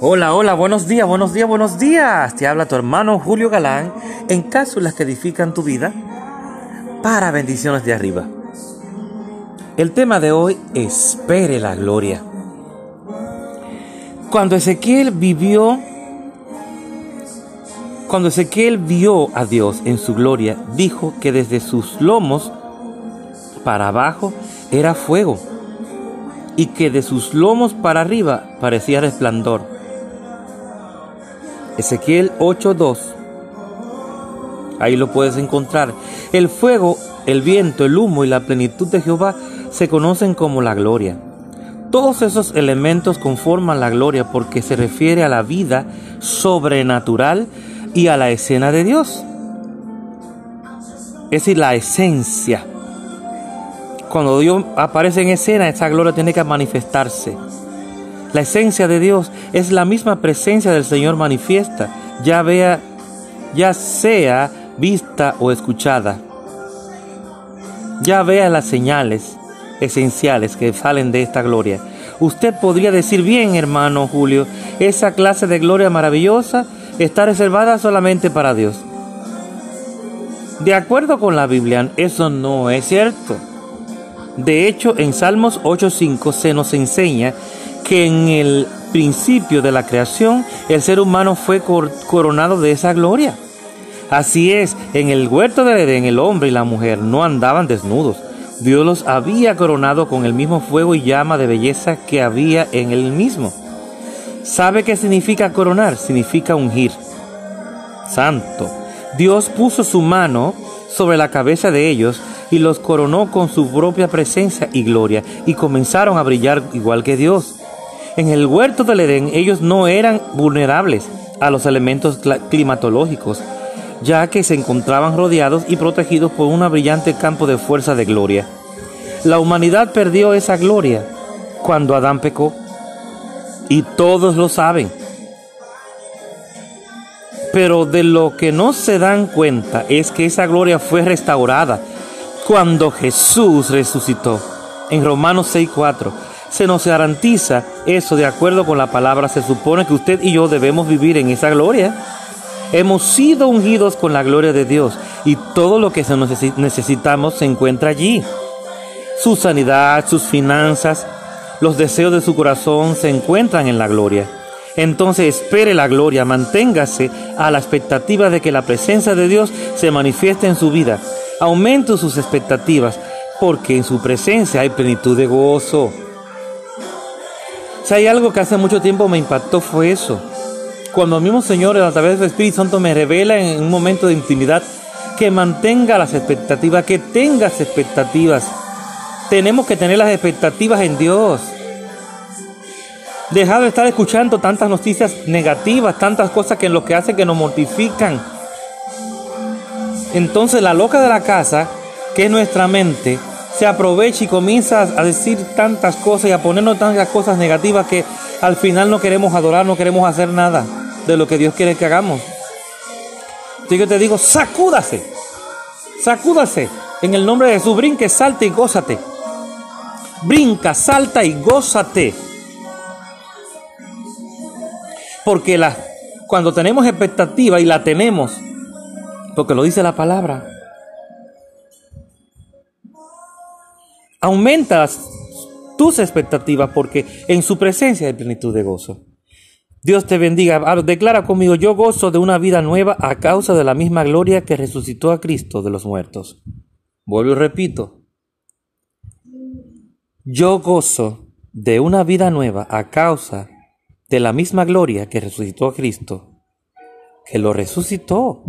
Hola, hola, buenos días, buenos días, buenos días. Te habla tu hermano Julio Galán en cápsulas que edifican tu vida para bendiciones de arriba. El tema de hoy, espere la gloria. Cuando Ezequiel vivió, cuando Ezequiel vio a Dios en su gloria, dijo que desde sus lomos para abajo era fuego y que de sus lomos para arriba parecía resplandor. Ezequiel 8:2. Ahí lo puedes encontrar. El fuego, el viento, el humo y la plenitud de Jehová se conocen como la gloria. Todos esos elementos conforman la gloria porque se refiere a la vida sobrenatural y a la escena de Dios. Es decir, la esencia cuando Dios aparece en escena, esa gloria tiene que manifestarse. La esencia de Dios es la misma presencia del Señor manifiesta, ya vea, ya sea vista o escuchada. Ya vea las señales esenciales que salen de esta gloria. Usted podría decir bien, hermano Julio, esa clase de gloria maravillosa está reservada solamente para Dios. De acuerdo con la Biblia, eso no es cierto. De hecho, en Salmos 8.5 se nos enseña que en el principio de la creación el ser humano fue coronado de esa gloria. Así es, en el huerto de Edén el hombre y la mujer no andaban desnudos. Dios los había coronado con el mismo fuego y llama de belleza que había en él mismo. ¿Sabe qué significa coronar? Significa ungir. Santo. Dios puso su mano sobre la cabeza de ellos y los coronó con su propia presencia y gloria, y comenzaron a brillar igual que Dios. En el huerto del Edén ellos no eran vulnerables a los elementos climatológicos, ya que se encontraban rodeados y protegidos por un brillante campo de fuerza de gloria. La humanidad perdió esa gloria cuando Adán pecó, y todos lo saben. Pero de lo que no se dan cuenta es que esa gloria fue restaurada cuando Jesús resucitó. En Romanos 6:4 se nos garantiza eso de acuerdo con la palabra. Se supone que usted y yo debemos vivir en esa gloria. Hemos sido ungidos con la gloria de Dios y todo lo que necesitamos se encuentra allí. Su sanidad, sus finanzas, los deseos de su corazón se encuentran en la gloria. Entonces espere la gloria, manténgase a la expectativa de que la presencia de Dios se manifieste en su vida aumento sus expectativas, porque en su presencia hay plenitud de gozo. Si hay algo que hace mucho tiempo me impactó fue eso. Cuando el mismo Señor a través del Espíritu Santo me revela en un momento de intimidad que mantenga las expectativas, que tengas expectativas. Tenemos que tener las expectativas en Dios. Dejar de estar escuchando tantas noticias negativas, tantas cosas que en lo que hace que nos mortifican entonces la loca de la casa, que es nuestra mente, se aprovecha y comienza a decir tantas cosas y a ponernos tantas cosas negativas que al final no queremos adorar, no queremos hacer nada de lo que Dios quiere que hagamos. Que te digo, sacúdase, sacúdase. En el nombre de Jesús, brinque, salte y gózate. Brinca, salta y gózate. Porque la, cuando tenemos expectativa y la tenemos, porque lo dice la palabra. Aumentas tus expectativas porque en su presencia hay plenitud de gozo. Dios te bendiga. Ah, declara conmigo, yo gozo de una vida nueva a causa de la misma gloria que resucitó a Cristo de los muertos. Vuelvo y repito. Yo gozo de una vida nueva a causa de la misma gloria que resucitó a Cristo, que lo resucitó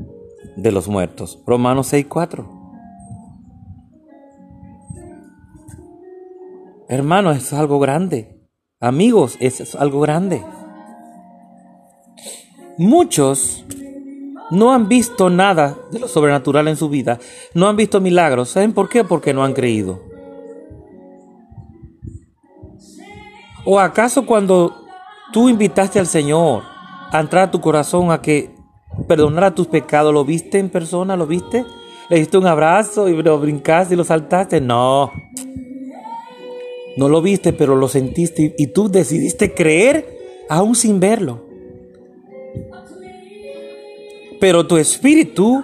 de los muertos. Romanos 6:4. Hermano, es algo grande. Amigos, es algo grande. Muchos no han visto nada de lo sobrenatural en su vida, no han visto milagros. ¿Saben por qué? Porque no han creído. ¿O acaso cuando tú invitaste al Señor a entrar a tu corazón a que a tus pecados. ¿Lo viste en persona? ¿Lo viste? ¿Le diste un abrazo y lo brincaste y lo saltaste? No. No lo viste, pero lo sentiste y tú decidiste creer aún sin verlo. Pero tu espíritu,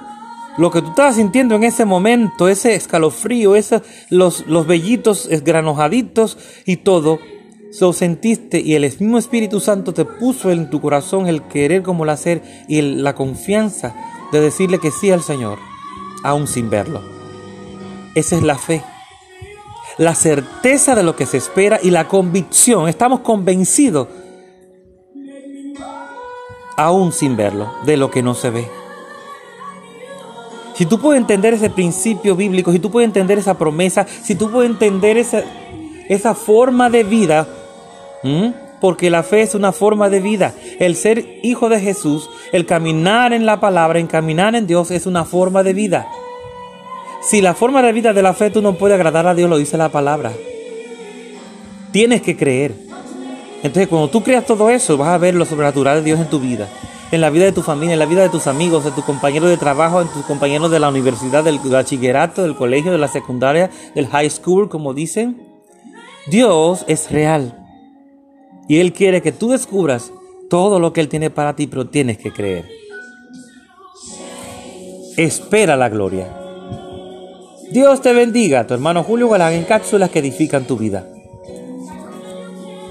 lo que tú estabas sintiendo en ese momento, ese escalofrío, ese, los, los vellitos esgranojaditos y todo, lo sentiste y el mismo Espíritu Santo te puso en tu corazón el querer como el hacer y la confianza de decirle que sí al Señor, aún sin verlo. Esa es la fe. La certeza de lo que se espera y la convicción. Estamos convencidos, aún sin verlo, de lo que no se ve. Si tú puedes entender ese principio bíblico, si tú puedes entender esa promesa, si tú puedes entender esa, esa forma de vida, porque la fe es una forma de vida. El ser hijo de Jesús, el caminar en la palabra, en caminar en Dios es una forma de vida. Si la forma de vida de la fe tú no puedes agradar a Dios, lo dice la palabra. Tienes que creer. Entonces cuando tú creas todo eso, vas a ver lo sobrenatural de Dios en tu vida, en la vida de tu familia, en la vida de tus amigos, de tus compañeros de trabajo, en tus compañeros de la universidad, del bachillerato, del colegio, de la secundaria, del high school, como dicen. Dios es real. Y Él quiere que tú descubras todo lo que Él tiene para ti, pero tienes que creer. Espera la gloria. Dios te bendiga, tu hermano Julio Galán en cápsulas que edifican tu vida.